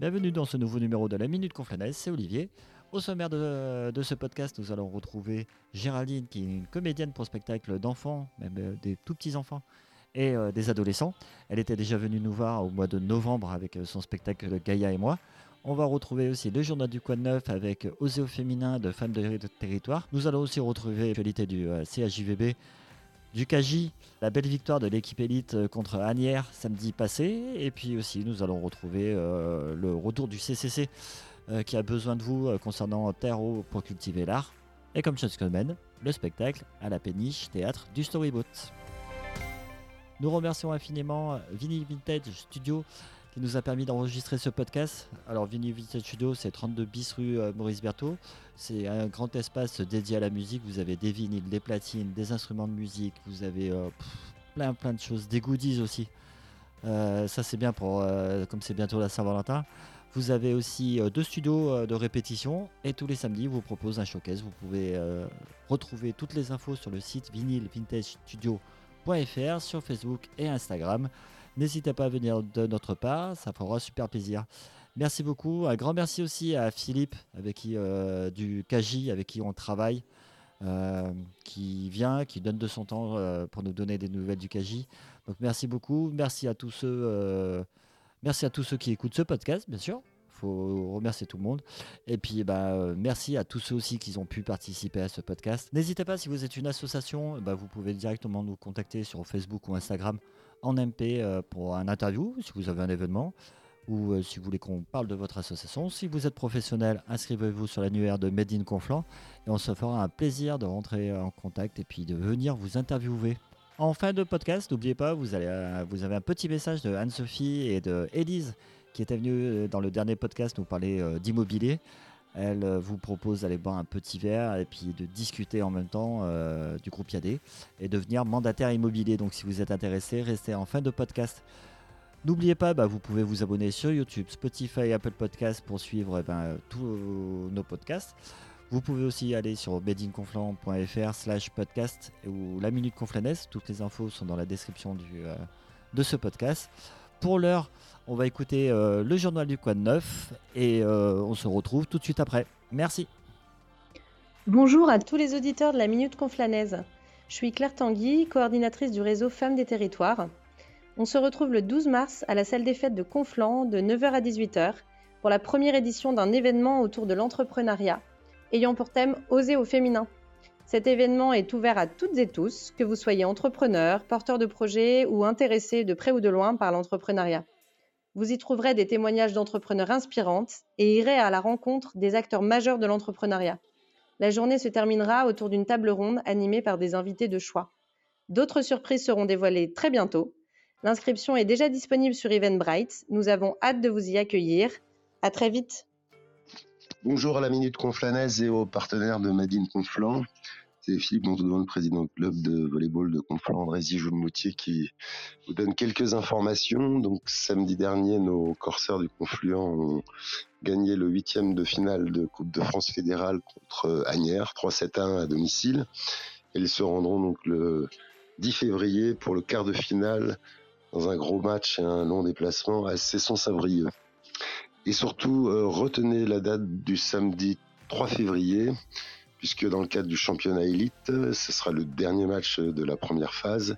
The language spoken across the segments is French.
Bienvenue dans ce nouveau numéro de la Minute Conflanaise, c'est Olivier. Au sommaire de, de, ce podcast, nous allons retrouver Géraldine, qui est une comédienne pour spectacle d'enfants, même euh, des tout petits enfants, et euh, des adolescents. Elle était déjà venue nous voir au mois de novembre avec euh, son spectacle Gaïa et moi. On va retrouver aussi le journal du Coin Neuf avec Osée au féminin de femmes de, territoire. Nous allons aussi retrouver l'actualité du CHJVB du KJ, la belle victoire de l'équipe élite euh, contre Agnières samedi passé. Et puis aussi, nous allons retrouver euh, le retour du CCC euh, qui a besoin de vous concernant Terreau pour cultiver l'art. Et comme chaque semaine, le spectacle à la péniche théâtre du Storyboat. Nous remercions infiniment Vinny Vintage Studio qui nous a permis d'enregistrer ce podcast. Alors Vinny Vintage Studio, c'est 32 bis rue Maurice Berthaud. C'est un grand espace dédié à la musique. Vous avez des vinyles, des platines, des instruments de musique. Vous avez euh, plein plein de choses, des goodies aussi. Euh, ça c'est bien pour euh, comme c'est bientôt la Saint-Valentin. Vous avez aussi deux studios de répétition et tous les samedis vous propose un showcase. Vous pouvez retrouver toutes les infos sur le site vinylvintagestudio.fr sur Facebook et Instagram. N'hésitez pas à venir de notre part, ça fera super plaisir. Merci beaucoup. Un grand merci aussi à Philippe, avec qui, euh, du KJ, avec qui on travaille, euh, qui vient, qui donne de son temps euh, pour nous donner des nouvelles du KJ. Donc merci beaucoup. Merci à tous ceux, qui écoutent ce podcast, bien sûr. Faut remercier tout le monde. Et puis, bah, merci à tous ceux aussi qui ont pu participer à ce podcast. N'hésitez pas, si vous êtes une association, bah, vous pouvez directement nous contacter sur Facebook ou Instagram en MP pour un interview, si vous avez un événement ou euh, si vous voulez qu'on parle de votre association. Si vous êtes professionnel, inscrivez-vous sur l'annuaire de Made in Conflant et on se fera un plaisir de rentrer en contact et puis de venir vous interviewer. En fin de podcast, n'oubliez pas, vous, euh, avez un petit message de Anne-Sophie et de Élise qui était venue euh, dans le dernier podcast nous parler d'immobilier. Elle vous propose d'aller boire un petit verre et puis de discuter en même temps du groupe Yadé et devenir mandataire immobilier. Donc si vous êtes intéressé, restez en fin de podcast. N'oubliez pas, bah, vous pouvez vous abonner sur YouTube, Spotify, Apple Podcasts pour suivre eh ben, tous nos podcasts. Vous pouvez aussi aller sur bedinconflant.fr slash podcast ou la minute conflanaise. Toutes les infos sont dans la description euh, de ce podcast. Pour l'heure, on va écouter euh, le journal du Coin Neuf et euh, on se retrouve tout de suite après. Merci. Bonjour à tous les auditeurs de la Minute Conflanaise. Je suis Claire Tanguy, coordinatrice du réseau Femmes des Territoires. On se retrouve le 12 mars à la salle des fêtes de Conflans de 9h à 18h pour la première édition d'un événement autour de l'entrepreneuriat ayant pour thème Oser au féminin. Cet événement est ouvert à toutes et tous, que vous soyez entrepreneur, porteur de projet ou intéressé de près ou de loin par l'entrepreneuriat. Vous y trouverez des témoignages d'entrepreneurs inspirantes et irez à la rencontre des acteurs majeurs de l'entrepreneuriat. La journée se terminera autour d'une table ronde animée par des invités de choix. D'autres surprises seront dévoilées très bientôt, L'inscription est déjà disponible sur Eventbrite. Nous avons hâte de vous y accueillir. À très vite. Bonjour à la Minute Conflanaise et aux partenaires de Madine Conflant. C'est Philippe Montaudoin, le président du club de volleyball de Conflans, André Moutier, qui vous donne quelques informations. Donc, samedi dernier, nos corsaires du Confluent ont gagné le huitième de finale de Coupe de France fédérale contre Agnières, 3-7-1 à domicile. Ils se rendront donc le 10 février pour le quart de finale dans un gros match et un long déplacement à Cesson-Sabrieux. Et surtout, euh, retenez la date du samedi 3 février, puisque dans le cadre du championnat élite, ce sera le dernier match de la première phase.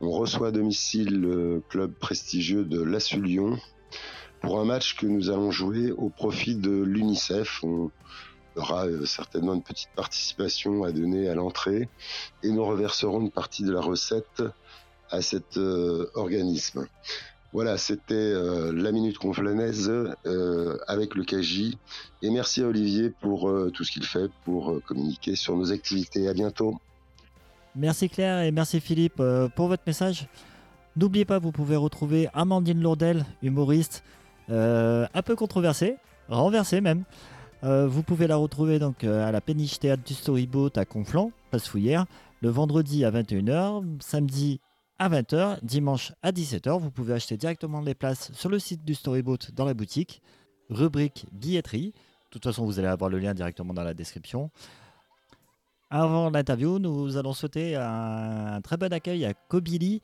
On reçoit à domicile le club prestigieux de l'Assu Lyon pour un match que nous allons jouer au profit de l'UNICEF. On aura euh, certainement une petite participation à donner à l'entrée et nous reverserons une partie de la recette à cet euh, organisme. Voilà, c'était euh, la Minute Conflanaise euh, avec le KJ. Et merci à Olivier pour tout ce qu'il fait pour communiquer sur nos activités. À bientôt. Merci Claire et merci Philippe pour votre message. N'oubliez pas, vous pouvez retrouver Amandine Lourdel, humoriste, un peu controversée, renversée même. vous pouvez la retrouver donc à la péniche théâtre du Storyboat à Conflans, place Fouillère, le vendredi à 21h, samedi à 20h, dimanche à 17h. Vous pouvez acheter directement les places sur le site du Storyboat dans la boutique, rubrique billetterie. De toute façon, vous allez avoir le lien directement dans la description. Avant l'interview, nous allons souhaiter un très bon accueil à Kobili,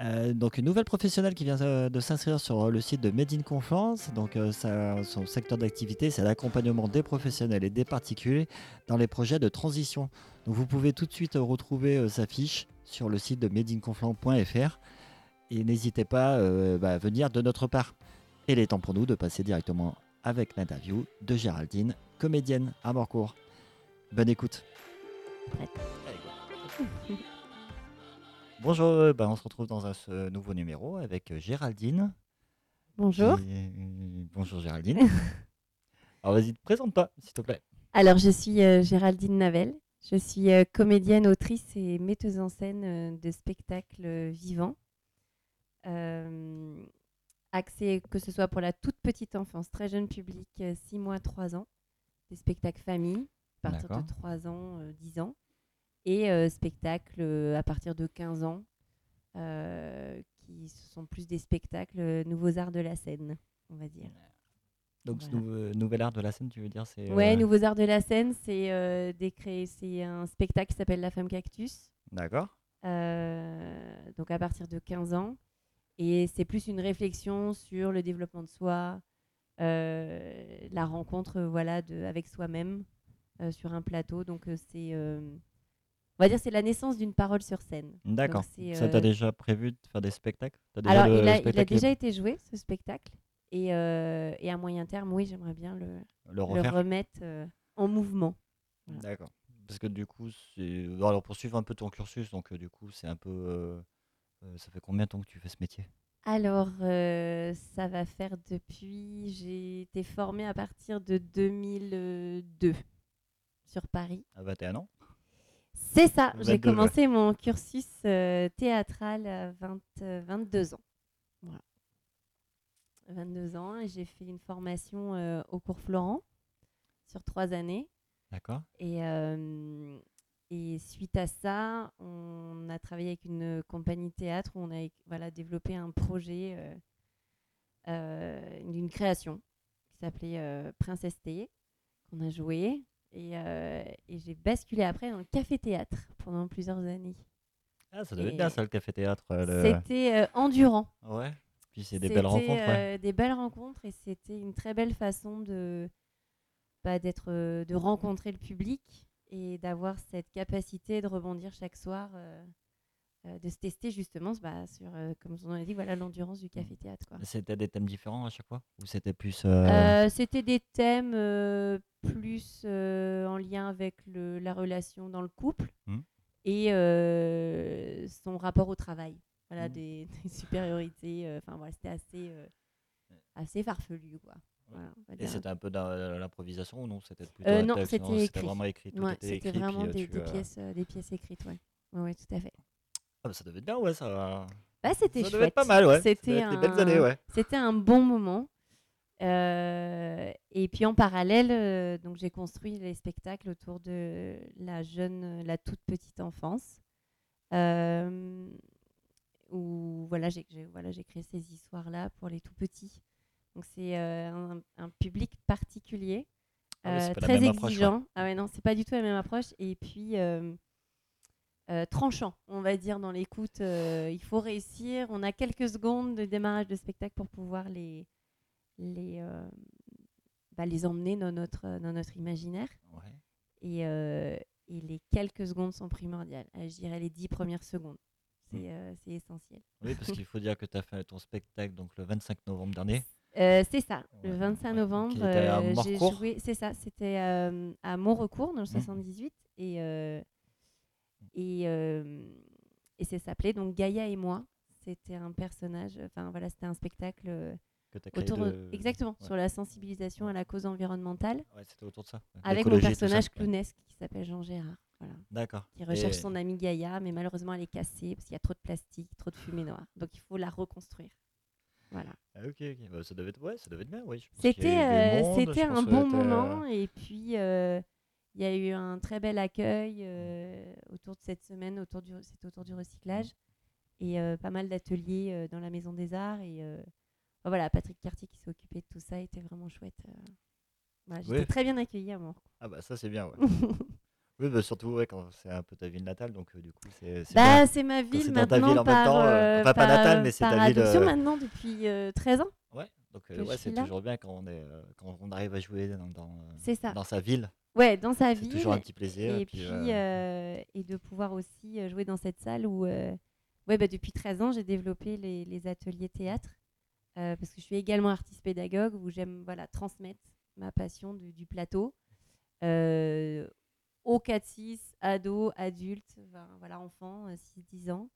Euh, donc une nouvelle professionnelle qui vient euh, de s'inscrire sur le site de Made in Confiance. Donc euh, son secteur d'activité, c'est l'accompagnement des professionnels et des particuliers dans les projets de transition. Donc vous pouvez tout de suite retrouver sa fiche sur le site de madeinconflant.fr et n'hésitez pas euh, bah, à venir de notre part. Et il est temps pour nous de passer directement avec l'interview de Géraldine, comédienne à Morcourt. Bonne écoute. Prête. Allez, go. Bonjour, euh, bah, on se retrouve dans un ce nouveau numéro avec euh, Géraldine. Bonjour. bonjour Géraldine. Alors vas-y, présente-toi, s'il te plaît. Alors, je suis euh, Géraldine Navel. Je suis euh, comédienne, autrice et metteuse en scène euh, de spectacles euh, vivants. Euh, axés que ce soit pour la toute petite enfance, très jeune public, 6 mois, 3 ans. Des spectacles famille, à partir de 3 ans, euh, 10 ans. Et euh, spectacles à partir de 15 ans, qui sont plus des spectacles nouveaux arts de la scène, on va dire. Donc ce Voilà. nouveau- nouvel art de la scène, tu veux dire c'est Ouais, euh, Nouveaux Arts de la scène, c'est euh, des cré- c'est un spectacle qui s'appelle La Femme Cactus, D'accord. euh, donc à partir de 15 ans. Et c'est plus une réflexion sur le développement de soi, euh, la rencontre euh, voilà, de, avec soi-même euh, sur un plateau. Donc euh, c'est, euh, on va dire, c'est la naissance d'une parole sur scène. D'accord. Ça t'a euh, déjà prévu de faire des spectacles? T'as déjà Alors, le il a, il a spectacle déjà été joué, ce spectacle. Et, euh, et à moyen terme, oui, j'aimerais bien le, le le refaire remettre euh, en mouvement. Voilà. D'accord. Parce que du coup. Alors pour suivre un peu ton cursus, donc euh, du coup, c'est un peu. ça fait combien de temps que tu fais ce métier? Alors, ça va faire depuis. J'ai été formée à partir de 2002 sur Paris. À 21 ans? C'est ça, j'ai 22, ouais. commencé mon cursus théâtral à 20, euh, 22 ans. Voilà. 22 ans et j'ai fait une formation euh, au cours Florent sur trois années. D'accord. Et, euh, et suite à ça, on a travaillé avec une compagnie théâtre où on a voilà, développé un projet euh, d'une création qui s'appelait Princesse T, qu'on a joué. Et, et j'ai basculé après dans le café-théâtre pendant plusieurs années. Ah, ça devait être bien ça, le café théâtre. C'était euh, endurant. Ouais. Puis c'est des belles C'était, rencontres, ouais. euh, des belles rencontres et c'était une très belle façon de bah, d'être euh, de rencontrer le public et d'avoir cette capacité de rebondir chaque soir euh, de se tester justement bah, sur euh, comme on a dit voilà l'endurance du café théâtre quoi. C'était des thèmes différents à chaque fois Ou c'était plus. euh, Euh, c'était des thèmes plus en lien avec le, la relation dans le couple Hmm. et son rapport au travail. Voilà, Hmm. des, des supériorités. euh, Enfin, voilà, c'était assez, euh, assez farfelu, quoi. Voilà, Et c'était un peu dans l'improvisation ou non? C'était plutôt Euh, un non, c'était vraiment écrit. Ouais, était c'était écrit, vraiment puis, euh, des, tu, des euh, pièces, euh, des pièces écrites, ouais. Ouais, ouais, tout à fait. Ah, bah, ça devait être bien, ouais, ça. Bah, c'était Ça chouette. devait être pas mal, ouais. C'était être des belles un- années, ouais. C'était un bon moment. Euh, et puis en parallèle, euh, donc j'ai construit les spectacles autour de la jeune, la toute petite enfance, euh, où voilà j'ai voilà créé ces histoires là pour les tout petits. Donc c'est euh, un, un public particulier, Ah euh, très même approche, ouais. exigeant. Ah ouais non c'est pas du tout la même approche. Et puis euh, tranchant, on va dire, dans l'écoute. il faut réussir. On a quelques secondes de démarrage de spectacle pour pouvoir les, les, bah, les emmener dans notre, dans notre imaginaire. Ouais. Et, et les quelques secondes sont primordiales. Je dirais les dix premières secondes. C'est euh, c'est essentiel. Oui, parce qu'il faut dire que tu as fait ton spectacle donc, le 25 novembre dernier. Euh, c'est ça, le Ouais, 25 ouais, novembre, euh, j'ai joué, c'est ça, c'était à Montrecourt dans le Mhm. 78 et et, et ça s'appelait donc Gaïa et moi. C'était un personnage, enfin voilà, c'était un spectacle autour de- exactement ouais. sur la sensibilisation à la cause environnementale Ouais, c'était autour de ça. avec mon personnage clownesque qui s'appelle Jean Gérard. Voilà D'accord. qui recherche Et- son amie Gaïa, mais malheureusement elle est cassée parce qu'il y a trop de plastique, trop de fumée noire. Donc il faut la reconstruire. Voilà. Ah, ok, ok. Bah, ça, devait être... ouais, ça devait être bien, oui. C'était euh, c'était un bon euh, moment et puis euh, il y a eu un très bel accueil autour de cette semaine, autour du, c'était autour du recyclage et pas mal d'ateliers dans la Maison des Arts et enfin, voilà Patrick Cartier qui s'est occupé de tout ça était vraiment chouette. J'étais très bien accueillie à moi. Ah bah ça c'est bien, ouais. Oui, bah, surtout ouais, quand c'est un peu ta ville natale, donc euh, du coup, c'est Bah, c'est ma ville maintenant ville en même temps, euh, euh, pas natale, mais c'est ta ville, euh, maintenant depuis euh, 13 ans. Ouais, donc euh, ouais, c'est toujours bien quand on, est, euh, quand on arrive à jouer dans, dans, euh, C'est ça. dans sa ville. Ouais, dans sa C'est ville. toujours un petit plaisir. et puis, puis, euh, euh, et de pouvoir aussi euh, jouer dans cette salle où, euh, ouais, bah, depuis 13 ans, j'ai développé les, les ateliers théâtre euh, parce que je suis également artiste pédagogue où j'aime voilà, transmettre ma passion du, du plateau euh, aux 4-6, ados, adultes, enfin, voilà, enfants, 6-10 ans.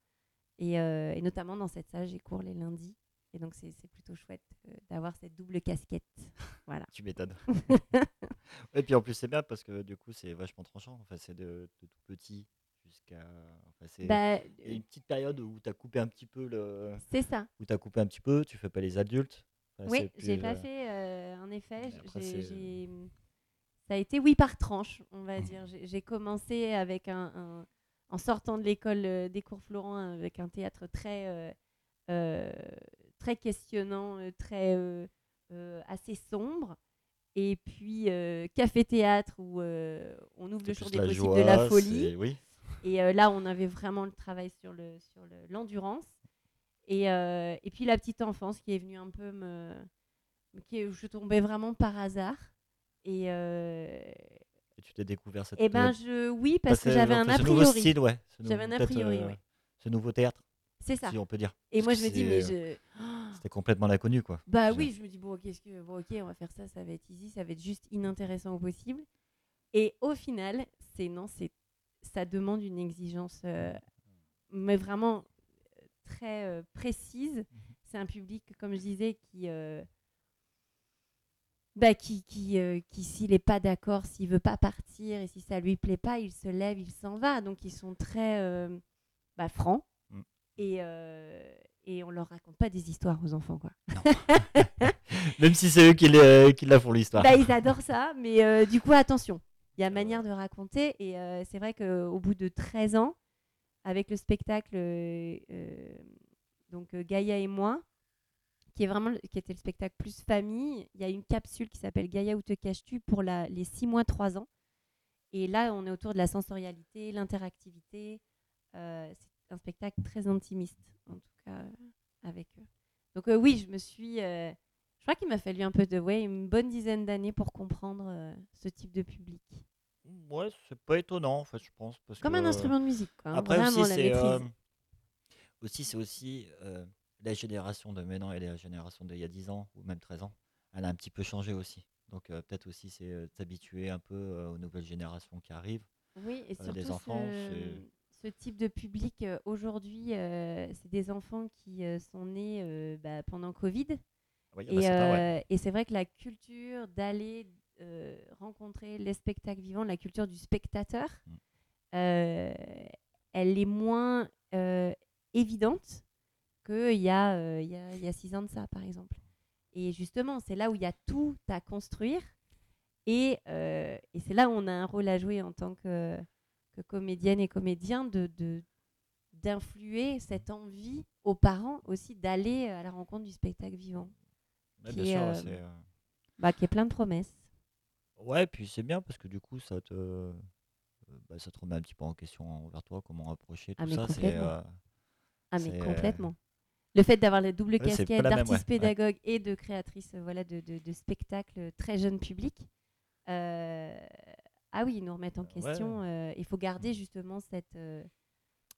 Et, euh, et notamment dans cette salle, j'ai cours les lundis. Et donc, c'est plutôt chouette euh, d'avoir cette double casquette. voilà. Tu m'étonnes. Et puis en plus, c'est bien parce que du coup, c'est vachement tranchant. Enfin, c'est de, de tout petit jusqu'à. Enfin, c'est Bah, il y a une petite période où tu as coupé un petit peu le. c'est ça. Où tu coupé un petit peu, tu fais pas les adultes. Enfin, Oui, j'ai pas euh, fait, euh, en effet. j'ai- Ça a été oui par tranche, on va Mhm. dire. J'ai commencé avec un, un- en sortant de l'école euh, des cours Florent avec un théâtre très, euh, euh, très questionnant, très assez sombre. Et puis café-théâtre où on ouvre le plus des possibles de la folie. Oui. Et là, on avait vraiment le travail sur le sur le- l'endurance. et, et puis la petite enfance qui est venue un peu me. Qui est- je tombais vraiment par hasard. Et, euh, Et tu t'es découvert cette. et ben, euh, je. Oui, parce que j'avais un enfin, a ce nouveau priori. style, ouais. J'avais un a priori, euh, ouais. Ce nouveau théâtre, C'est ça. si on peut dire. Et Parce moi, je me dis, mais c'est- je. C'était complètement l'inconnu, quoi. Bah oui, je me dis, bon, ok, est-ce que, bon, ok, on va faire ça, ça va être easy, ça va être juste inintéressant au possible. Et au final, c'est non, c'est ça demande une exigence, euh, mais vraiment euh, très euh, précise. C'est un public, comme je disais, qui, euh, bah, qui, qui, euh, qui s'il n'est pas d'accord, s'il veut pas partir et si ça lui plaît pas, il se lève, il s'en va. Donc ils sont très euh, bah, francs Mm. et, euh, et on leur raconte pas des histoires aux enfants, quoi. Même si c'est eux qui, les- qui la font l'histoire. Bah, ils adorent ça, mais euh, du coup, attention. Il y a manière de raconter. Et euh, c'est vrai qu'au bout de 13 ans, avec le spectacle euh, euh, donc euh, Gaïa et moi, qui, est vraiment, qui était le spectacle plus famille, il y a une capsule qui s'appelle Gaïa où te caches-tu pour la, les 6 mois, 3 ans. Et là, on est autour de la sensorialité, l'interactivité. Euh, c'est un spectacle très intimiste, en tout cas, euh, avec eux. Donc euh, oui, je me suis... euh, je crois qu'il m'a fallu un peu de, ouais, une bonne dizaine d'années pour comprendre ce type de public. Ouais, c'est pas étonnant, en fait, je pense. Parce Comme que, un instrument de musique, quoi. hein, Après vraiment aussi, c'est aussi, la génération de maintenant et la génération d'il y a 10 ans ou même 13 ans, elle a un petit peu changé aussi. Donc euh, peut-être aussi c'est euh, s'habituer un peu euh, aux nouvelles générations qui arrivent. Oui, et surtout des enfants, ce, type de public, aujourd'hui, c'est des enfants qui sont nés bah, pendant Covid. Oui, bah, Et, c'est euh, et vrai que la culture d'aller euh, rencontrer les spectacles vivants, la culture du spectateur, Mm. euh, elle est moins évidente qu'il y, a, euh, il y, a, il y a six ans de ça, par exemple. Et justement, c'est là où il y a tout à construire. Et, euh, et c'est là où on a un rôle à jouer en tant que, que comédienne et comédien de, d'influer cette envie aux parents aussi d'aller à la rencontre du spectacle vivant Ouais, qui bien est, sûr, euh, c'est, euh, bah, qui est plein de promesses. Ouais, puis c'est bien parce que du coup, ça te, euh, bah, ça te remet un petit peu en question envers toi, comment approcher tout Ah, mais ça. Complètement. euh, Ah mais euh, complètement. Le fait d'avoir la double Ouais, casquette d'artiste ouais, ouais. pédagogue et de créatrice euh, voilà, de, de, de spectacles très jeune public. euh, ah oui, ils nous remettent en question. euh, Il faut garder justement cette... euh,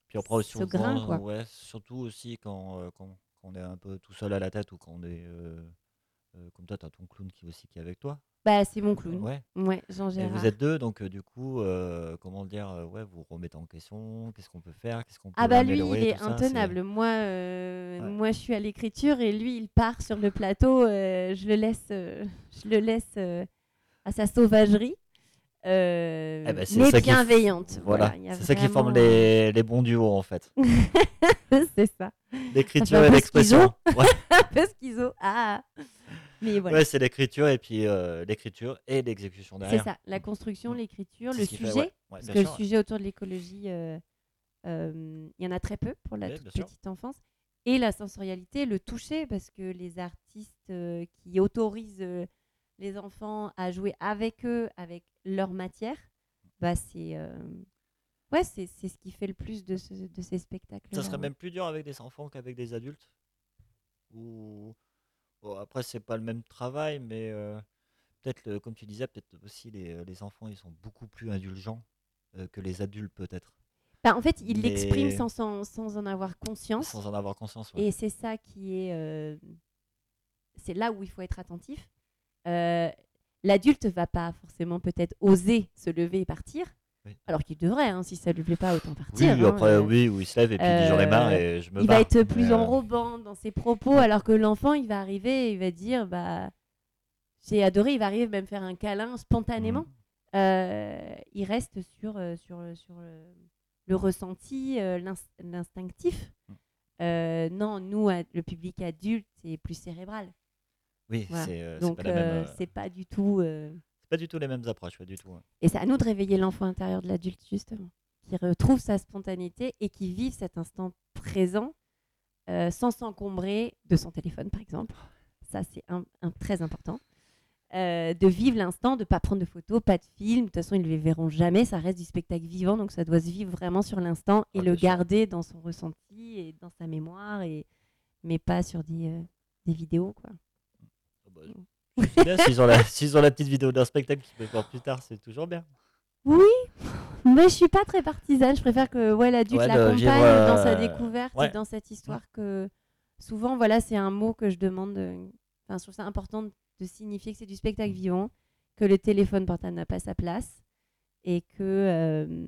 Puis après, ce grain, quoi. ouais, surtout aussi quand, quand, quand on est un peu tout seul à la tête ou quand on est. euh, comme toi, tu as ton clown qui, aussi, qui est avec toi. Bah, c'est mon clown. Ouais. Ouais, Jean Et Gérard. vous êtes deux, donc euh, du coup, euh, comment dire, euh, ouais, vous remettez en question, qu'est-ce qu'on peut faire, qu'est-ce qu'on peut Ah bah lui, il est ça, intenable. Moi, Ouais. moi, je suis à l'écriture et lui, il part sur le plateau. je le laisse, je le laisse à sa sauvagerie, Eh c'est mais qui bienveillante. Voilà, c'est ça qui forme les, les bons duos en fait. c'est ça. L'écriture et l'expression. Un peu schizo. Ah. Mais voilà. ouais, c'est l'écriture et puis euh, l'écriture et l'exécution c'est derrière. ça. La construction, Mm. l'écriture, C'est le fait, sujet. ouais. Ouais, Parce que le sûr, sujet autour de l'écologie, euh, euh, il y en a très peu pour la toute petite enfance. Et la sensorialité, le toucher, parce que les artistes qui autorisent les enfants à jouer avec eux, avec leur matière, bah, c'est ouais, c'est c'est ce qui fait le plus de, ce- de ces spectacles. Ça serait même plus dur avec des enfants qu'avec des adultes? Ou bon, après c'est pas le même travail, mais euh, peut-être le- comme tu disais, peut-être aussi les, les enfants ils sont beaucoup plus indulgents euh, que les adultes peut-être, Bah, en fait, il l'exprime Mais- sans, sans, sans en avoir conscience. sans en avoir conscience. ouais. Et c'est ça qui est. euh, c'est là où il faut être attentif. Euh, L'adulte va pas forcément peut-être oser se lever et partir, Oui. alors qu'il devrait, hein, si ça lui plaît pas, autant Oui, partir. hein, après euh. oui, où il se lève et puis il dit j'en ai marre et je me il va être plus Mais, euh, enrobant dans ses propos, alors que l'enfant, il va arriver et il va dire bah, J'ai adoré, il va arriver même faire un câlin spontanément. mhm. Euh, il reste sur, sur, le- sur le, ressenti, l'ins- l'instinctif. Mm. Euh, non, nous, le public adulte, c'est plus cérébral. Oui, Voilà. c'est euh, Donc, pas, la même, euh, pas du tout. Pas du tout les mêmes approches, pas du tout. ouais. Et c'est à nous de réveiller l'enfant intérieur de l'adulte, justement, qui retrouve sa spontanéité et qui vive cet instant présent euh, sans s'encombrer de son téléphone, par exemple. Ça, c'est un, un- très important. Euh, de vivre l'instant, de ne pas prendre de photos, pas de film. De toute façon, ils ne les verront jamais. Ça reste du spectacle vivant, donc ça doit se vivre vraiment sur l'instant et Ah, le sûr. garder dans son ressenti et dans sa mémoire, et... mais pas sur des, euh, des vidéos. Quoi. Ah bah, bien, s'ils ont, la, s'ils ont la petite vidéo d'un spectacle qui peut voir plus tard, c'est toujours bien. Oui, mais je suis pas très partisane. Je préfère que ouais, l'adulte Ouais, de l'accompagne vivre, dans sa euh, découverte ouais. et dans cette histoire que souvent, voilà, c'est un mot que je demande. euh, Enfin, je trouve ça important de, de signifier que c'est du spectacle vivant, que le téléphone portable n'a pas sa place et que euh,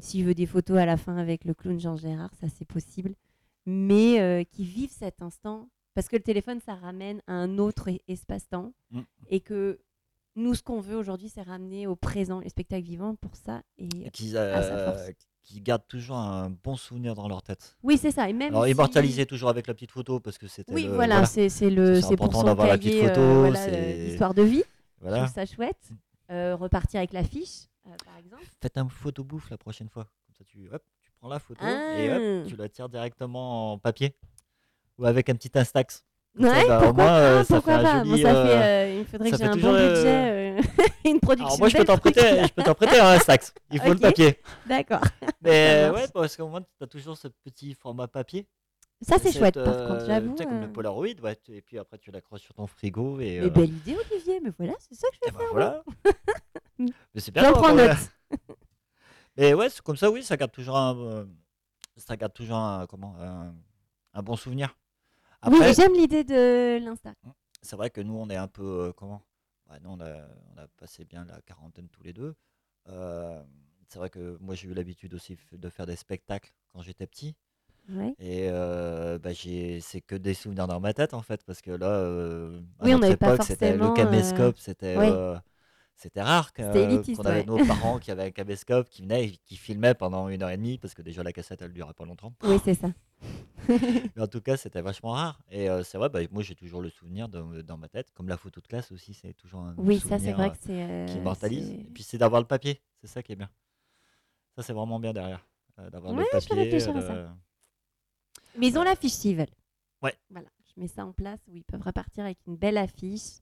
s'il veut des photos à la fin avec le clown Jean Gérard, ça c'est possible, mais euh, qui vivent cet instant parce que le téléphone, ça ramène à un autre e- espace-temps Mm. et que nous, ce qu'on veut aujourd'hui, c'est ramener au présent les spectacles vivants pour ça. Et Et à sa euh, force. gardent toujours un bon souvenir dans leur tête. oui, c'est ça. Et même Alors, si- immortaliser toujours avec la petite photo parce que c'était. Oui, le- voilà, c'est c'est le C'est important d'avoir la petite euh, photo, voilà, c'est- euh, l'histoire de vie. Je Voilà. trouve ça chouette. Euh, repartir avec l'affiche, euh, par exemple. Faites un photo bouffe la prochaine fois. Comme ça, tu, hop, tu prends la photo et Ah. hop, tu la tires directement en papier ou avec un petit Instax. Ça, Ouais, bah, pourquoi, moins, euh, ah, ça pourquoi fait pas Bon, joli, ça euh, fait, euh, Il faudrait que j'ai un bon budget et une production. Alors moi, je peux t'en prêter, je peux t'en prêter un Instax. Il faut le papier. D'accord. Mais ouais, parce qu'au moins, tu as toujours ce petit format papier. Ça, c'est chouette, par contre, j'avoue. Sais, comme le Polaroid, ouais, et puis après, tu l'accroches sur ton frigo. Et, Mais belle idée, Olivier. Mais voilà, c'est ça que je vais ben faire. voilà. Mm. Mais c'est bien. J'en prends note. Mais ouais, c'est comme ça, oui, ça garde toujours un, ça garde toujours un, comment, un, un bon souvenir. Oui, Après, j'aime l'idée de l'Insta. c'est vrai que nous, on est un peu, euh, comment? Ouais, Nous, on a, on a passé bien la quarantaine tous les deux. Euh, c'est vrai que moi, j'ai eu l'habitude aussi de faire des spectacles quand j'étais petit. Ouais. Et euh, bah, j'ai, c'est que des souvenirs dans ma tête, en fait, parce que là, euh, à Oui, on notre pas époque, c'était le forcément, euh, caméscope, c'était... ouais. Euh, c'était rare que- qu'on avait ouais. nos parents qui avaient un caméscope, qui venaient, et qui filmaient pendant une heure et demie, parce que déjà la cassette, elle durait pas longtemps. Oui, c'est ça. Mais en tout cas, c'était vachement rare. Et euh, c'est vrai, bah, moi j'ai toujours le souvenir de- dans ma tête, comme la photo de classe aussi, c'est toujours un Oui, ça, c'est souvenir, vrai euh, que c'est. euh, qui immortalise. c'est- Et puis c'est d'avoir le papier, c'est ça qui est bien. Ça, c'est vraiment bien derrière, euh, d'avoir Ouais, le je papier. à euh, ça. Mais ils ont Euh, l'affiche s'ils veulent. ouais. Voilà, je mets ça en place où ils peuvent repartir avec une belle affiche,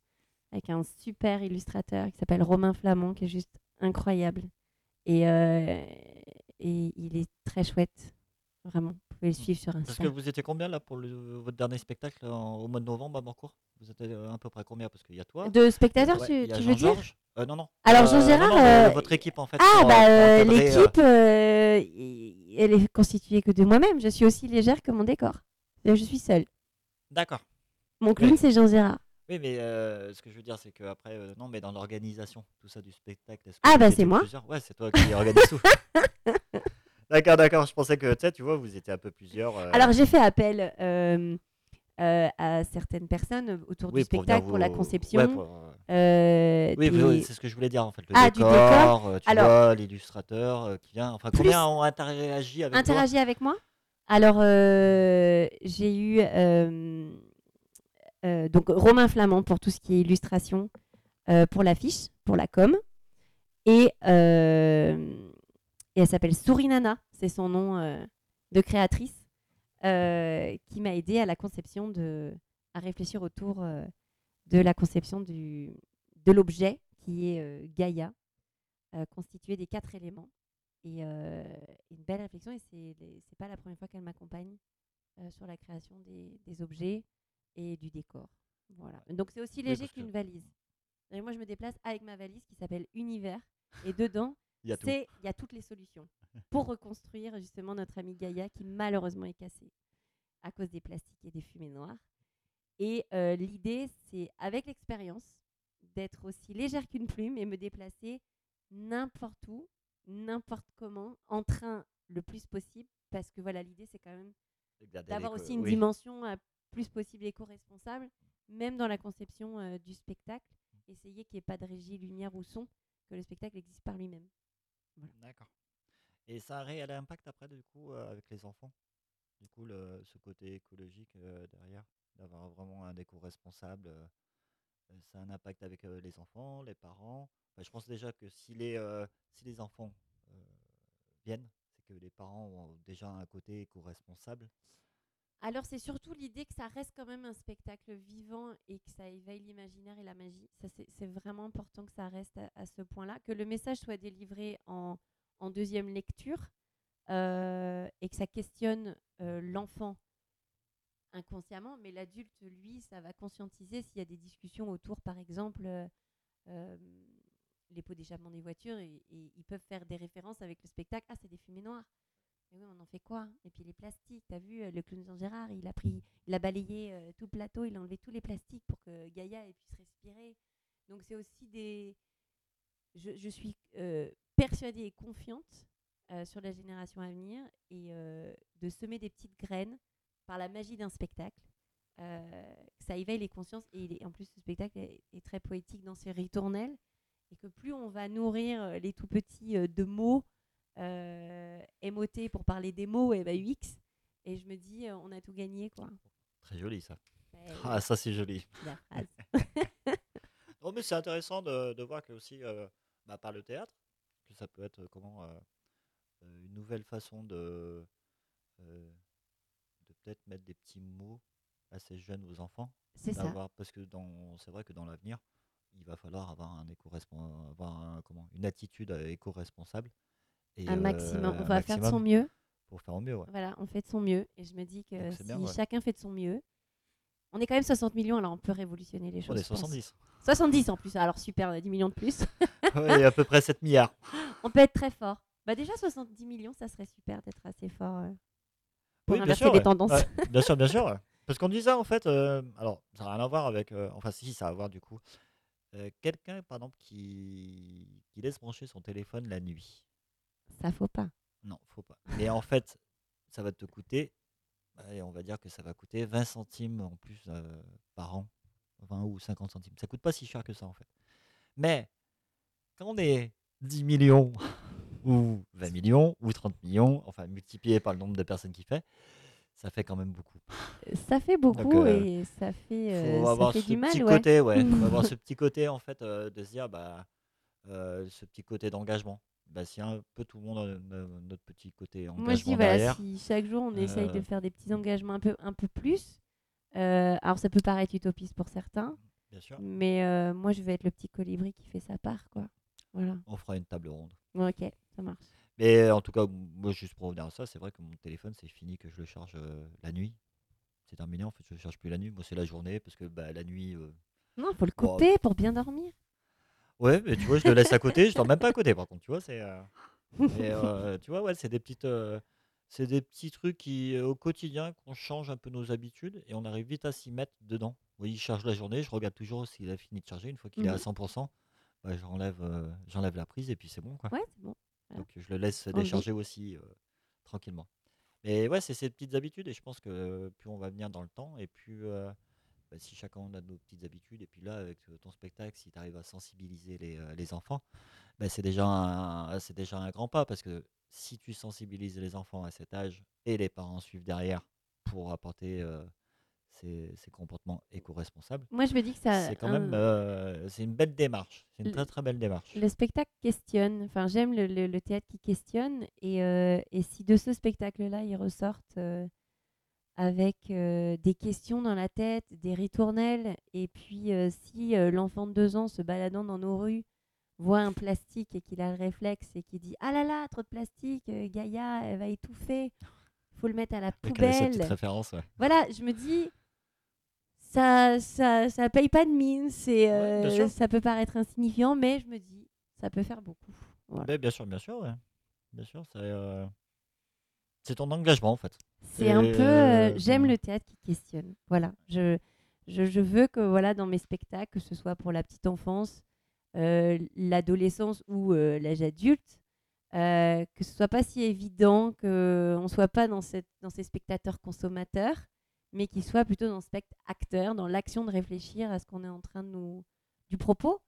avec un super illustrateur qui s'appelle Romain Flamand, qui est juste incroyable. Et, euh, et il est très chouette. Vraiment, vous pouvez le suivre sur Parce Insta. que vous étiez combien là pour le- votre dernier spectacle en- au mois de novembre à Bancourt Vous étiez euh, à peu près combien? Parce qu'il y a toi. De spectateurs, ouais, tu, veux dire? Euh, Non, non. Alors, Jean Euh, votre équipe en fait. Ah, pour, bah, l'équipe, elle est constituée que de moi-même. Je suis aussi légère que mon décor. Je suis seule. D'accord. Mon clown, c'est Jean Gérard. Oui, mais euh, ce que je veux dire, c'est que après, euh, non, mais dans l'organisation, tout ça du spectacle. Ah, bah, c'est moi. plusieurs? Ouais, c'est toi qui organise tout. d'accord, d'accord. Je pensais que, tu sais, tu vois, vous étiez un peu plusieurs. euh, Alors, j'ai fait appel à certaines personnes autour oui, du spectacle, pour la conception. ouais, pour, Oui, des- c'est ce que je voulais dire en fait. Le Ah, du décor, tu Alors- vois, l'illustrateur qui vient. Enfin, Plus- combien ont interagi avec toi? interagi avec moi? Alors, j'ai eu euh, donc Romain Flamand pour tout ce qui est illustration, euh, pour l'affiche, pour la com. Et, euh, et elle s'appelle Sourinana, c'est son nom de créatrice, qui m'a aidé à la conception de, à réfléchir autour de la conception du, de l'objet qui est Gaïa, constitué des quatre éléments. Et une belle réflexion, et c'est pas la première fois qu'elle m'accompagne sur la création des, objets et du décor. Voilà. Donc c'est aussi léger qu'une valise. Et moi, je me déplace avec ma valise qui s'appelle Univers. Et dedans, il y, a toutes les solutions pour reconstruire justement notre amie Gaïa qui malheureusement est cassée à cause des plastiques et des fumées noires. Et euh, l'idée, c'est avec l'expérience d'être aussi légère qu'une plume et me déplacer n'importe où, n'importe comment, en train le plus possible, parce que voilà, l'idée, c'est quand même d'avoir aussi une dimension euh, plus possible éco-responsable, même dans la conception euh, du spectacle, essayer qu'il n'y ait pas de régie lumière ou son, que le spectacle existe par lui-même. D'accord. Et ça a réel impact après, du coup, avec les enfants? Du coup, ce côté écologique derrière, d'avoir vraiment un déco responsable, ça a un impact avec les enfants, les parents? je pense déjà que si les, si les enfants viennent, c'est que les parents ont déjà un côté éco-responsable. Alors c'est surtout l'idée que ça reste quand même un spectacle vivant et que ça éveille l'imaginaire et la magie. C'est vraiment important que ça reste à, ce point-là, que le message soit délivré en, deuxième lecture euh, et que ça questionne euh, l'enfant inconsciemment, mais l'adulte lui ça va conscientiser s'il y a des discussions autour, par exemple. Euh, les pots d'échappement des voitures et, et, ils peuvent faire des références avec le spectacle. Ah, c'est des fumées noires. Mais oui, on en fait quoi? Et puis les plastiques, t'as vu, euh, le clown Jean Gérard, il a pris, il a balayé euh, tout le plateau, il a enlevé tous les plastiques pour que Gaïa puisse respirer. Donc c'est aussi des. Je, suis euh, persuadée et confiante sur la génération à venir et de semer des petites graines par la magie d'un spectacle. ça éveille les consciences et, en plus ce spectacle est, très poétique dans ses ritournelles et que plus on va nourrir les tout petits de mots MOT pour parler des mots et bah, UX. Et je me dis, euh, on a tout gagné. quoi. Très joli ça. ah, ça c'est joli. non, mais c'est intéressant de, de, voir que aussi, euh, bah, par le théâtre, que ça peut être comment euh, une nouvelle façon de, de peut-être mettre des petits mots assez jeunes aux enfants. C'est ça. Parce que c'est vrai que dans l'avenir, il va falloir avoir un éco avoir comment, une attitude éco-responsable un maximum. On va faire de son mieux. Pour faire au mieux, Voilà, on fait de son mieux. Et je me dis que si chacun fait de son mieux, on est quand même 60 millions, alors on peut révolutionner les choses. On est 70. 70 en plus, alors super, on a 10 millions de plus. oui, à peu près 7 milliards. On peut être très fort. Bah déjà 70 millions, ça serait super d'être assez fort euh, pour oui, inverser les tendances. bien sûr, bien sûr. Parce qu'on dit ça en fait, euh, alors ça n'a rien à voir avec, euh, enfin si, ça a à voir du coup. Quelqu'un par exemple qui, qui laisse brancher son téléphone la nuit ça faut pas. Non, faut pas. Mais en fait, ça va te coûter, on va dire que ça va coûter 20 centimes en plus euh, par an, 20 ou 50 centimes. Ça coûte pas si cher que ça en fait. Mais quand on est 10 millions ou 20 millions ou 30 millions, enfin multiplié par le nombre de personnes qui fait, ça fait quand même beaucoup. Ça fait beaucoup euh, et ça fait, euh, ça fait du mal. Petit côté, ouais. on va avoir ce petit côté en fait de se dire, bah, ce petit côté d'engagement bah, si un peu tout le monde a notre petit côté engagement Moi, je dis, voilà, si chaque jour on essaye de euh, faire des petits engagements un peu, un peu plus, euh, alors ça peut paraître utopiste pour certains, Bien sûr. mais euh, moi je vais être le petit colibri qui fait sa part. Quoi. Voilà. On fera une table ronde. Ok, ça marche. Mais en tout cas, moi, juste pour revenir à ça, c'est vrai que mon téléphone, c'est fini que je le charge la nuit. C'est terminé, en fait, je le charge plus la nuit. Moi, c'est la journée parce que bah, la nuit. Non, il faut le couper pour bien dormir. Ouais, mais tu vois, je le laisse à côté, je dors même pas à côté par contre, tu vois, c'est. Euh, euh, tu vois, ouais, c'est des petites. Euh, c'est des petits trucs qui, au quotidien, qu'on change un peu nos habitudes et on arrive vite à s'y mettre dedans. Oui, il charge la journée, je regarde toujours s'il a fini de charger. Une fois qu'il est à 100%, mmh bah, j'enlève, j'enlève la prise et puis c'est bon, quoi. Ouais, c'est bon. Donc je le laisse décharger aussi tranquillement. Mais ouais, c'est ces petites habitudes et je pense que plus on va venir dans le temps et plus bah, si chacun a nos petites habitudes, et puis là, avec euh, ton spectacle, si tu arrives à sensibiliser les, euh, les enfants, bah, c'est déjà, un, déjà un grand pas, parce que si tu sensibilises les enfants à cet âge, et les parents suivent derrière pour apporter euh, ces, ces, comportements éco-responsables, moi je me dis que ça... C'est quand même c'est une belle démarche, c'est une très très belle démarche. Le spectacle questionne, enfin j'aime le, le, théâtre qui questionne, et, et si de ce spectacle-là, ils ressortent avec euh, des questions dans la tête, des ritournelles. Et puis, euh, si euh, l'enfant de deux ans se baladant dans nos rues voit un plastique et qu'il a le réflexe et qu'il dit ah là là trop de plastique, Gaïa elle va étouffer, faut le mettre à la poubelle. référence, ouais. Voilà, je me dis ça ça ça paye pas de mine, c'est Ouais, ça peut paraître insignifiant, mais je me dis ça peut faire beaucoup. Voilà. Bien sûr, bien sûr, ouais. Bien sûr, c'est c'est ton engagement en fait. C'est un peu. euh, Euh, J'aime le théâtre qui questionne. Voilà. Je, je, je veux que voilà, dans mes spectacles, que ce soit pour la petite enfance, euh, l'adolescence ou euh, l'âge adulte, euh, que ce soit pas si évident qu'on ne soit pas dans, cette, dans ces spectateurs consommateurs, mais qu'ils soient plutôt dans spectacle acteur, dans l'action de réfléchir à ce qu'on est en train de nous. du propos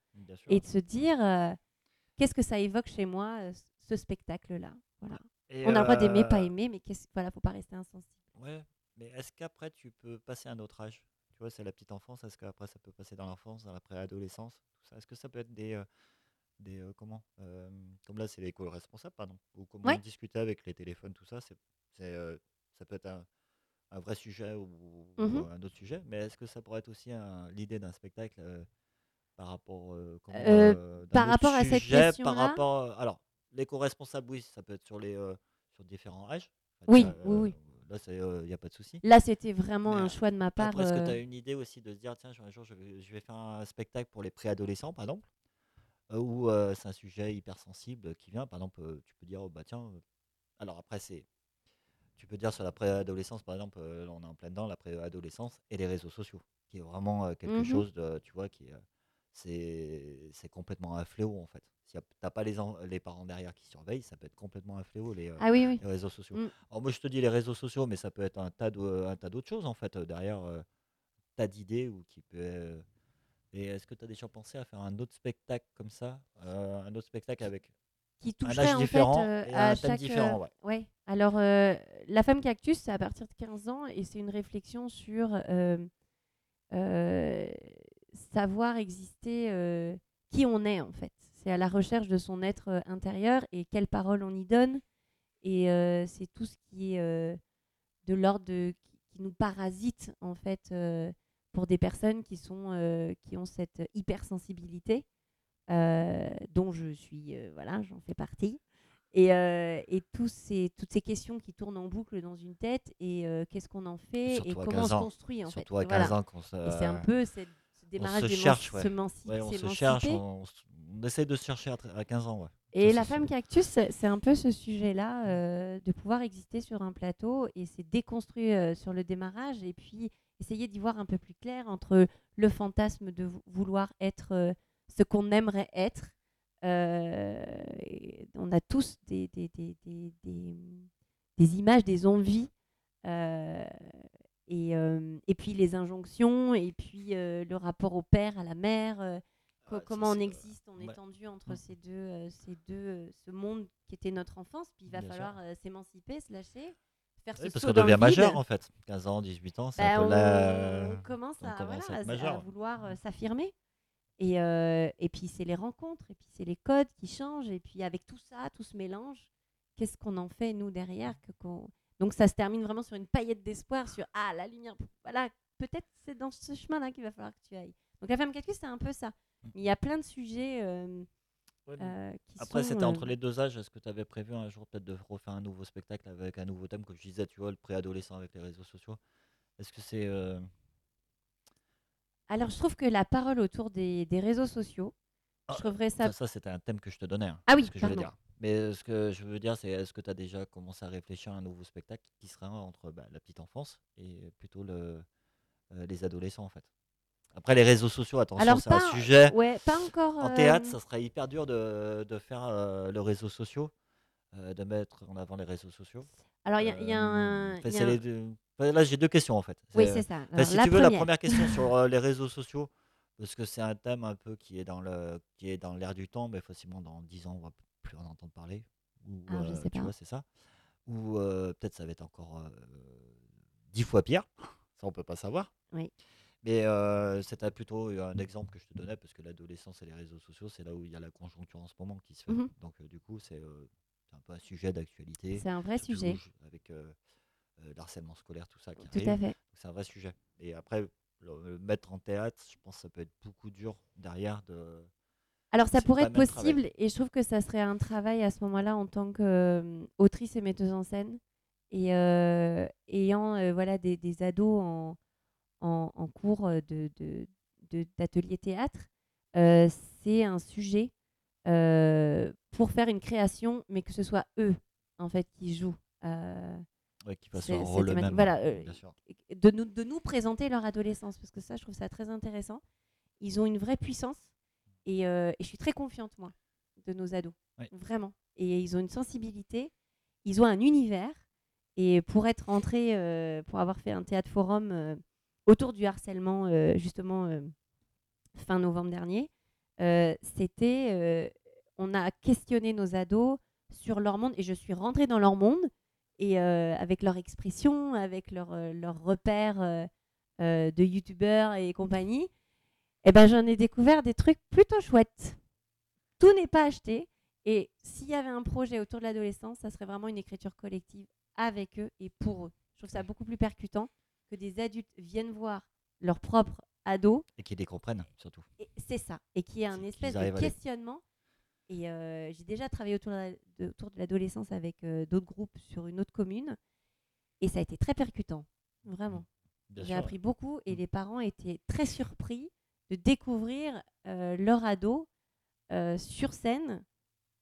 et de se dire qu'est-ce que ça évoque chez moi, ce spectacle-là? Voilà. Et, On a le droit d'aimer, euh, pas aimer, mais qu'est-ce voilà, faut pas rester insensible. Ouais, mais est-ce qu'après tu peux passer à un autre âge? Tu vois, c'est la petite enfance, est-ce qu'après ça peut passer dans l'enfance, dans la préadolescence, tout ça? Est-ce que ça peut être des. euh, des euh, comment euh, Comme là, c'est les co-responsables, pardon. Ou comment Ouais. discuter avec les téléphones, tout ça, c'est, euh, ça peut être un, un vrai sujet ou, ou Mhm. un autre sujet. Mais est-ce que ça pourrait être aussi l'idée d'un spectacle euh, par rapport. euh, comment, Euh, euh, par rapport à cette sujet, Par question-là? rapport. euh, alors, les co-responsables, oui, ça peut être sur, les, euh, sur différents âges. Enfin, Oui, oui, oui. Là, il n'y a pas de souci. Là, c'était vraiment Mais, un euh, choix de ma part. Est-ce que tu euh, as une idée aussi de se dire, tiens, un jour, je vais, je vais faire un spectacle pour les préadolescents, par exemple, euh, où euh, c'est un sujet hypersensible qui vient, par exemple, euh, tu peux dire, oh, bah tiens, euh, alors après, c'est. Tu peux dire sur la préadolescence, par exemple, euh, on est en plein dedans, la préadolescence et les réseaux sociaux, qui est vraiment euh, quelque Mhm. chose de, tu vois, qui est, euh, c'est complètement un fléau, en fait. Si tu n'as pas les, les parents derrière qui surveillent, ça peut être complètement un fléau, les, euh, Ah oui, oui. les réseaux sociaux. Mm. Alors moi je te dis les réseaux sociaux, mais ça peut être un tas un tas d'autres choses en fait euh, derrière, euh, tas d'idées ou qui peut. euh, Et est-ce que tu as déjà pensé à faire un autre spectacle comme ça, euh, un autre spectacle avec Qui un toucherait âge en différent fait et à un thème chaque. différent, ouais. ouais. Alors, La femme cactus, c'est à partir de 15 ans et c'est une réflexion sur savoir exister, euh, qui on est en fait. C'est à la recherche de son être euh, intérieur et quelles paroles on y donne. Et euh, c'est tout ce qui est de l'ordre de qui, nous parasite en fait pour des personnes qui sont qui ont cette hypersensibilité dont je suis voilà j'en fais partie et, euh, et tous ces, toutes ces questions qui tournent en boucle dans une tête et euh, qu'est-ce qu'on en fait Surtout et comment 15 on se construit en Surtout fait à 15 Voilà. ans qu'on se, et c'est un peu cette- se cherche, ouais. ouais, on se cherche, on, s- on essaie de se chercher à, tr- à 15 ans. Ouais. Et la femme cactus, c'est un peu ce sujet-là, euh, de pouvoir exister sur un plateau et c'est déconstruit euh, sur le démarrage et puis essayer d'y voir un peu plus clair entre le fantasme de vou- vouloir être euh, ce qu'on aimerait être. On a tous des, des, des, des, des- des images, des envies. Et, euh, et puis les injonctions, et puis euh, le rapport au père, à la mère, euh, Ah, comment on existe, on est tendu entre Mm. ces deux, ces deux, ce monde qui était notre enfance, puis il va Bien falloir s'émanciper, se lâcher, faire Oui, ce parce qu'on devient majeur en fait. 15 ans, 18 ans, c'est Bah, un peu on, la. on commence on à, commence à voilà, vouloir euh, s'affirmer. Et, euh, et puis c'est les rencontres, et puis c'est les codes qui changent, et puis avec tout ça, tout ce mélange, qu'est-ce qu'on en fait nous derrière que Donc ça se termine vraiment sur une paillette d'espoir, sur ah la lumière, voilà, peut-être c'est dans ce chemin-là qu'il va falloir que tu ailles. Donc la femme cactus c'est un peu ça. Mais il y a plein de sujets euh, Ouais, euh, qui Après, c'était entre euh, les deux âges. Est-ce que tu avais prévu un jour peut-être de refaire un nouveau spectacle avec un nouveau thème, comme je disais, tu vois, le préadolescent avec les réseaux sociaux? Est-ce que c'est. Alors je trouve que la parole autour des, des réseaux sociaux, Ah, je trouverais ça Ça, ça, c'était un thème que je te donnais. hein, Ah oui, ce que je voulais dire. Mais euh, ce que je veux dire, c'est est-ce que tu as déjà commencé à réfléchir à un nouveau spectacle qui serait entre bah, la petite enfance et plutôt le, euh, les adolescents, en fait? Après, les réseaux sociaux, attention, c'est un sujet. ouais, pas encore. En théâtre, ça serait hyper dur de, de faire le réseau social, euh, de mettre en avant les réseaux sociaux. Alors il y, a- il y a un. Y a c'est un- les deux- enfin, Là, j'ai deux questions en fait. Oui, C'est- ça. Alors, si tu veux, la première. question sur les réseaux sociaux, parce que c'est un thème un peu qui est dans le qui est dans l'air du temps, mais facilement dans 10 ans, on va plus en entendre parler. Ou, Ah, je euh, sais tu pas. vois, c'est ça. Ou euh, peut-être ça va être encore euh, 10 fois pire. Ça, on peut pas savoir. Oui. Mais euh, c'était plutôt un exemple que je te donnais, parce que l'adolescence et les réseaux sociaux, c'est là où il y a la conjoncture en ce moment qui se fait. Mhm. Donc, euh, du coup, c'est euh, un peu un sujet d'actualité. C'est un vrai sujet. Avec l'harcèlement scolaire, tout ça qui Tout arrive. à fait. Donc, C'est un vrai sujet. Et après, le, le mettre en théâtre, je pense que ça peut être beaucoup dur derrière de, Alors ça pourrait être travail. possible et je trouve que ça serait un travail à ce moment-là en tant qu'autrice et metteuse en scène et euh, ayant euh, voilà des, des ados en, en, en cours euh, de, de- de- d'atelier théâtre, euh, c'est un sujet euh, pour faire une création, mais que ce soit eux en fait qui jouent. euh, Ouais, qui fasse c'est- un rôle même. Voilà, euh, bien sûr. de nous, de nous présenter leur adolescence, parce que ça, je trouve ça très intéressant. Ils ont une vraie puissance et, euh, et je suis très confiante, moi, de nos ados. Oui. Vraiment. Et ils ont une sensibilité, ils ont un univers. Et pour être rentré, euh, pour avoir fait un théâtre forum euh, autour du harcèlement, euh, justement, fin novembre dernier, c'était. on a questionné nos ados sur leur monde et je suis rentrée dans leur monde et avec leur expression, avec leurs leurs repères de youtubeurs et compagnie, eh ben, j'en ai découvert des trucs plutôt chouettes. Tout n'est pas acheté. Et s'il y avait un projet autour de l'adolescence, ça serait vraiment une écriture collective avec eux et pour eux. Je trouve ça beaucoup plus percutant que des adultes viennent voir leur propre ado. Et qui les comprennent, surtout. Et C'est ça. Et qui est un espèce de questionnement. Et euh, j'ai déjà travaillé autour de, l'adolescence avec euh, d'autres groupes sur une autre commune. Et ça a été très percutant. Vraiment. J'ai appris beaucoup et Mm. les parents étaient très surpris de découvrir euh, leur ado euh, sur scène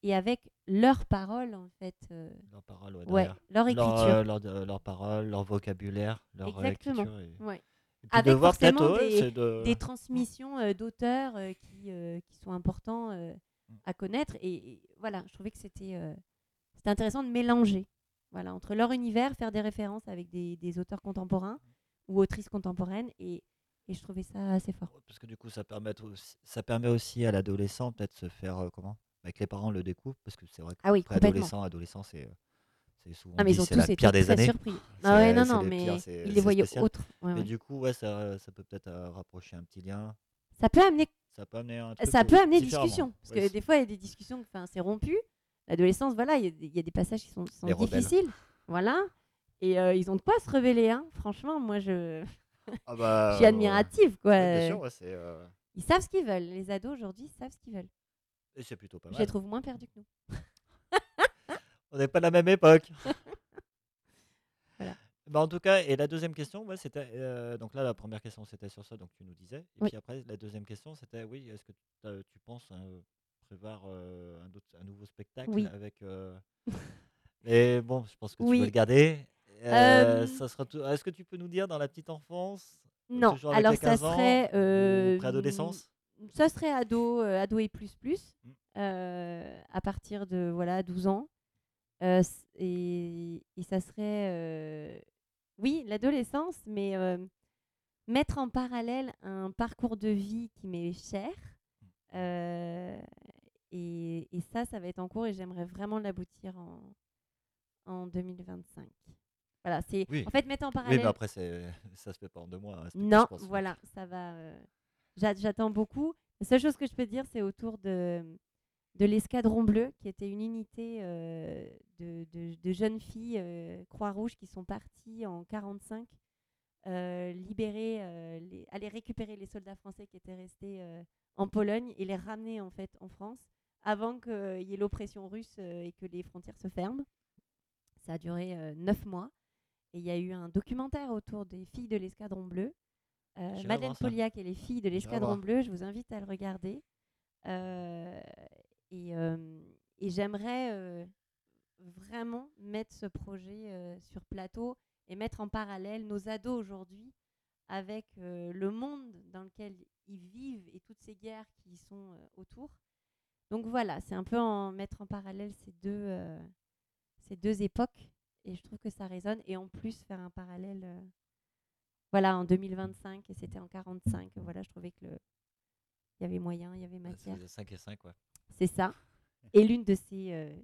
et avec leurs paroles en fait. euh, Leurs paroles, ouais, leur Leur, écriture. euh, leur, euh, leurs paroles, leur vocabulaire, leur euh, Exactement. écriture. Et, Ouais. et puis de Avec voir forcément des- de- Des transmissions d'auteurs qui, qui sont importants Mm. à connaître. Et, et voilà, je trouvais que c'était c'était intéressant de mélanger voilà, entre leur univers, faire des références avec des, des auteurs contemporains ou autrices contemporaines. Et, et je trouvais ça assez fort. Parce que du coup, ça permet aussi, ça permet aussi à l'adolescent peut-être de se faire euh, comment? Avec les parents le découvrent, parce que c'est vrai que Ah oui, adolescent, adolescent, c'est euh, c'est souvent Ah, mais ils ont tous la été pire des très années. surpris. Ah ouais, non, non, mais pires, ils les voyaient autres. Ouais, Mais ouais. du coup, ouais, ça, ça peut peut-être euh, rapprocher un petit lien. Ça peut amener, Ça peut amener un truc ça peut amener discussion. Parce que des fois, il y a des discussions, enfin, c'est rompu. L'adolescence, voilà, il y, a des- il y a des passages qui sont, difficiles. Voilà. Et euh, ils ont de quoi se révéler. Hein. Franchement, moi, je, Ah je bah, suis ouais. admirative. Quoi. Ouais, bien sûr, ouais, c'est euh, Ils savent ce qu'ils veulent. Les ados, aujourd'hui, savent ce qu'ils veulent. et c'est plutôt pas Je mal. les trouve moins perdus que nous. On n'est pas de la même époque. Voilà. Bah, en tout cas, et la deuxième question, ouais, c'était euh, donc là la première question c'était sur ça, donc tu nous disais, et Oui. puis après la deuxième question c'était oui, est-ce que t'as- tu penses euh, prévoir euh, un, autre- un nouveau spectacle Oui. avec euh, Mais bon, je pense que tu Oui. veux le garder. Euh, ça sera tout- Est-ce que tu peux nous dire dans la petite enfance euh, Non, alors ça 15 ans, serait. euh, préadolescence? Ça serait ado, euh, ado et plus plus, Mm. euh, à partir de voilà 12 ans. Et, et ça serait, oui, l'adolescence, mais mettre en parallèle un parcours de vie qui m'est cher. euh, et, et ça, ça va être en cours et j'aimerais vraiment l'aboutir en, en 2025. Voilà, c'est Oui. en fait mettre en Oui, parallèle. mais après ça se fait pas en deux mois. spectacle, Non, voilà, ça va. euh, j'a- J'attends beaucoup. La seule chose que je peux dire, c'est autour de, de l'escadron bleu, qui était une unité euh, de, de- de jeunes filles euh, Croix-Rouge qui sont parties en 45 euh, libérer, les- aller récupérer les soldats français qui étaient restés en Pologne et les ramener en fait en France avant qu'il y ait l'oppression russe et que les frontières se ferment. Ça a duré neuf mois. Et il y a eu un documentaire autour des filles de l'escadron bleu. Euh, Madeleine. Poliac et les filles de l'escadron bleu, je vous invite à le regarder. Euh, et euh, et j'aimerais euh, vraiment mettre ce projet sur plateau et mettre en parallèle nos ados aujourd'hui avec le monde dans lequel ils vivent et toutes ces guerres qui sont euh, autour. Donc voilà, c'est un peu en mettre en parallèle ces deux, ces deux époques et je trouve que ça résonne et en plus faire un parallèle euh, voilà en 2025 et c'était en 45 voilà je trouvais que le il y avait moyen il y avait matière c'est 5 et 5, ouais. c'est ça et l'une de ces euh,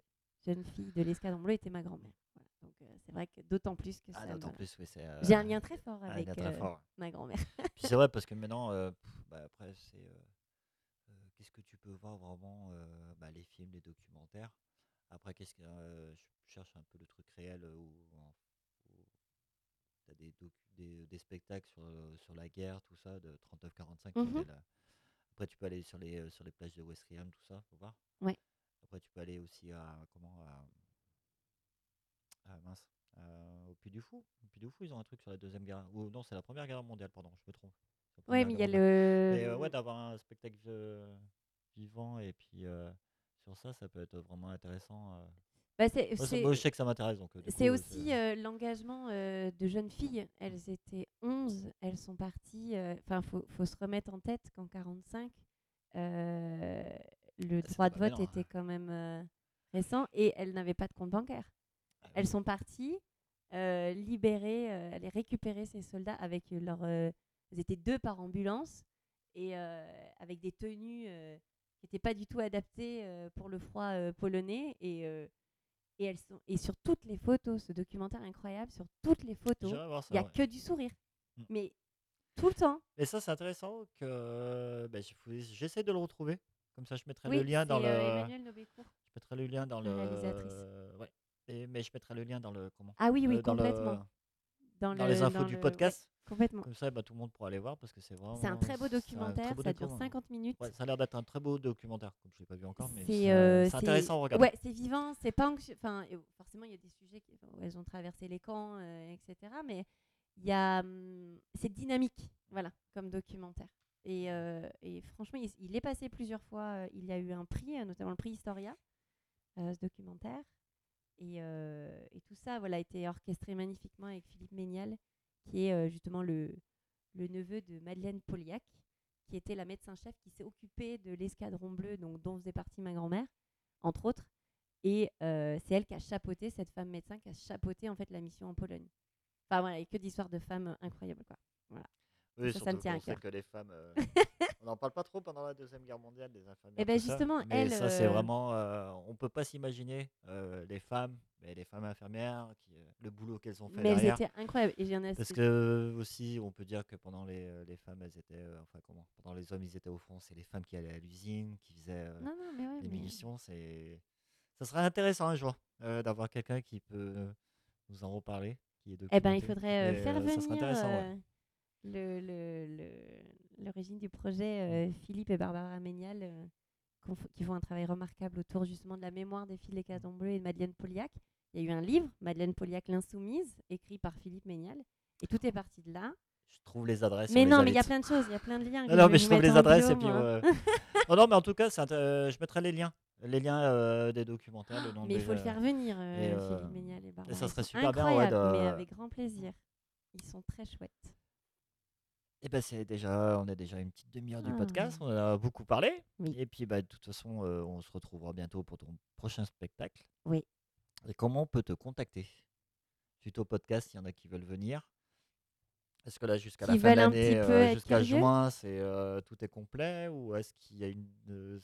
jeunes filles de l'escadron bleu était ma grand-mère Voilà. donc euh, c'est vrai que d'autant plus que Ah, ça d'autant plus, oui, c'est. j'ai un lien très fort avec lien très fort. ma grand-mère Puis c'est vrai parce que maintenant, pff, bah, après, c'est qu'est-ce que tu peux voir vraiment bah, Les films, les documentaires? Après, qu'est-ce que euh, je cherche un peu le truc réel euh, où, tu as des, des, des spectacles sur, euh, sur la guerre, tout ça, de 39-45 qui Mhm. étaient là Après, tu peux aller sur les, sur les plages de Westriam, tout ça, faut voir. Ouais. Après, tu peux aller aussi à. Comment à, à- mince. au Puy du Fou. Au Puy du Fou, ils ont un truc sur la deuxième guerre. Ou non, c'est la première guerre mondiale, pardon, je me trompe. Ouais, mais il y a mondiale. le. Mais euh, ouais, d'avoir un spectacle euh, vivant et puis euh, sur ça, ça peut être vraiment intéressant. euh. Bah, c'est- Moi, ça- c'est- moi, je sais que ça m'intéresse. donc, euh, du C'est coup, aussi euh, l'engagement euh, de jeunes filles. Elles étaient 11, elles sont parties. euh, Enfin, il faut, faut se remettre en tête qu'en 45, euh, le c'était droit de pas vote maintenant. était quand même euh, récent et elles n'avaient pas de compte bancaire. Ah oui. Elles sont parties euh, libérer, euh, aller récupérer ces soldats avec leur. euh, elles étaient deux par ambulance et euh, avec des tenues euh, qui n'étaient pas du tout adaptées euh, pour le froid euh, polonais et euh, et elles sont et sur toutes les photos, ce documentaire incroyable, sur toutes les photos, il y a ouais. que du sourire, Mm. mais tout le temps. Et ça, c'est intéressant que bah, j'essaie de le retrouver. Comme ça, je mettrai Oui, le lien dans le. Emmanuel Nobécourt. Je mettrai le lien dans le. Ouais. Et, mais je mettrai le lien dans le comment? Ah oui, oui, le- dans, le- les infos dans du le- podcast. ouais, complètement. Comme ça, bah, tout le monde pourra aller voir parce que c'est vraiment. C'est un très beau documentaire, très beau ça dure document- 50 minutes. Ouais, ça a l'air d'être un très beau documentaire, comme je ne l'ai pas vu encore, mais C'est, c'est euh, c'est intéressant à regarder. Ouais, c'est vivant, c'est pas anxieux. Enfin, forcément, il y a des sujets qui, où elles ont traversé les camps, euh, etc. Mais il y a, hum, c'est dynamique, voilà, comme documentaire. Et, euh, et franchement, il, il est passé plusieurs fois. euh, Il y a eu un prix, euh, notamment le prix Historia, euh, ce documentaire. Et, euh, et tout ça, voilà, a été orchestré magnifiquement avec Philippe Ménial, qui est euh, justement le, le neveu de Madeleine Poliac, qui était la médecin-chef qui s'est occupée de l'escadron bleu, donc dont faisait partie ma grand-mère, entre autres. Et euh, c'est elle qui a chapeauté, cette femme médecin, qui a chapeauté en fait la mission en Pologne. Enfin voilà, et que d'histoires de femmes incroyables quoi. Oui, ça, me tient à cœur. que les femmes. euh, on n'en parle pas trop pendant la Deuxième Guerre mondiale, des infirmières. Eh ben, tout ça, justement, mais elles, ça, c'est euh, vraiment. euh, on peut pas s'imaginer euh, les femmes, mais les femmes infirmières, qui, euh, le boulot qu'elles ont fait Mais elles derrière. étaient incroyables. Et j'en ai Parce que aussi, on peut dire que pendant les, les femmes, elles étaient. euh, enfin, comment Pendant les hommes, ils étaient au front. C'est les femmes qui allaient à l'usine, qui faisaient euh, Non, non, mais ouais. les mais- munitions. C'est. Ça serait intéressant un jour euh, d'avoir quelqu'un qui peut nous en reparler. Qui est Eh ben, il documenté. faudrait euh, Et, faire ça serait venir intéressant, ouais. euh, le, le, le- l'origine du projet, euh, Philippe et Barbara Ménial, euh, qui font un travail remarquable autour justement de la mémoire des filles des Cadons Bleus et de Madeleine Poliac. Il y a eu un livre, Madeleine Poliac l'Insoumise, écrit par Philippe Ménial. Et tout est parti de là. Je trouve les adresses. mais non, mais il y a plein de choses, il y a plein de liens. Non, mais je trouve les adresses bio, et puis. euh, non, non, mais en tout cas, euh, je mettrai les liens. Les liens euh, des documentaires, Mais il faut le faire venir, euh, et, euh, Philippe Ménial et Barbara. ça Ils serait super bien, ouais, incroyables, mais de- avec grand plaisir. Ils sont très chouettes. Eh ben, c'est déjà, on est déjà une petite demi-heure du Ah. podcast. On en a beaucoup parlé. Oui. Et puis, bah, de toute façon, euh, on se retrouvera bientôt pour ton prochain spectacle. Oui. Et comment on peut te contacter? Suite au podcast, il y en a qui veulent venir. Est-ce que là, jusqu'à la Qui fin de veulent un l'année, petit peu euh, être jusqu'à curieux? juin, c'est euh, tout est complet ou est-ce qu'il y a une euh,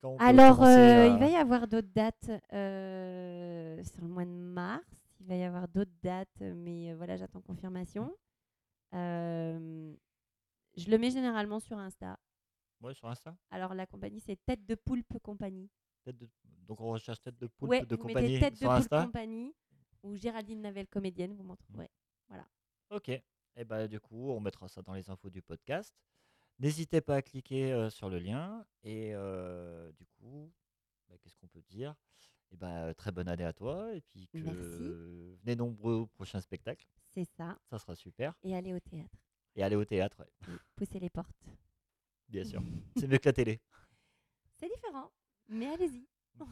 quand on peut Alors, commencer euh, à- il va y avoir d'autres dates euh, sur le mois de mars. Il va y avoir d'autres dates, mais euh, voilà, j'attends confirmation. Euh, je le mets généralement sur Insta. Ouais, sur Insta? Alors, la compagnie, c'est Tête de Poulpe Compagnie. Tête de- Donc, on recherche tête de poulpe ouais, de vous mettez compagnie Tête de Poulpe Insta? Compagnie ou Géraldine Navel, comédienne, vous m'en trouverez. Ok. Et bah, du coup, on mettra ça dans les infos du podcast. N'hésitez pas à cliquer euh, sur le lien. Et euh, du coup, bah, qu'est-ce qu'on peut dire? Et bah, Très bonne année à toi. Et puis que Merci. venez nombreux au prochain spectacle. C'est ça. Ça sera super. Et aller au théâtre. Et allez au théâtre, ouais, Oui, Pousser les portes. bien sûr. C'est mieux que la télé. C'est différent, mais allez-y.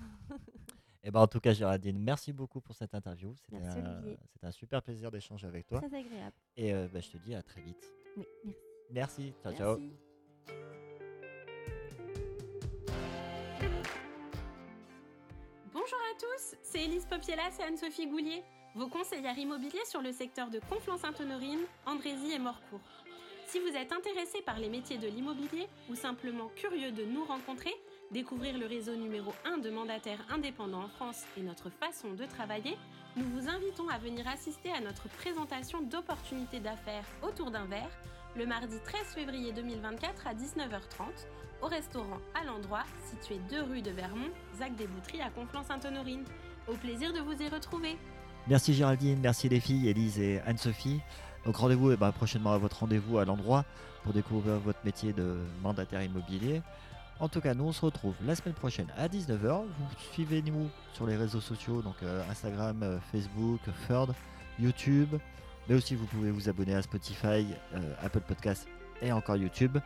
Et bah, en tout cas, Géraldine, merci beaucoup pour cette interview. C'était Merci, un, un super plaisir d'échanger avec toi. Très agréable. Et euh, bah, je te dis à très vite. Oui, merci. Merci. Ciao, ciao. Bonjour à tous, c'est Élise Popielas et Anne-Sophie Goulier, vos conseillères immobiliers sur le secteur de Conflans-Sainte-Honorine, Andrézy et Morcourt. Si vous êtes intéressé par les métiers de l'immobilier ou simplement curieux de nous rencontrer, découvrir le réseau numéro 1 de mandataires indépendants en France et notre façon de travailler, nous vous invitons à venir assister à notre présentation d'opportunités d'affaires autour d'un verre le mardi 13 février 2024 à 19h30 au restaurant à l'endroit situé 2 rue de Vermont, Zac des Boutries à Conflans-Sainte-Honorine. Au plaisir de vous y retrouver. Merci Géraldine, merci les filles, Élise et Anne-Sophie. Donc rendez-vous eh ben, prochainement à votre rendez-vous à l'endroit pour découvrir votre métier de mandataire immobilier. En tout cas, nous on se retrouve la semaine prochaine à 19h. Vous suivez-nous sur les réseaux sociaux, donc euh, Instagram, euh, Facebook, Third, YouTube. Mais aussi vous pouvez vous abonner à Spotify, euh, Apple Podcast et encore YouTube.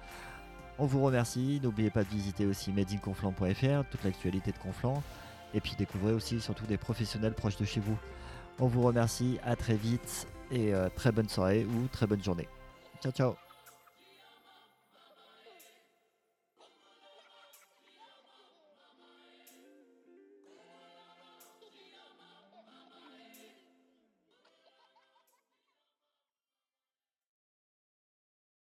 On vous remercie. N'oubliez pas de visiter aussi madeinconflant.fr, toute l'actualité de Conflant. Et puis découvrez aussi surtout des professionnels proches de chez vous. On vous remercie, à très vite et très bonne soirée ou très bonne journée. Ciao ciao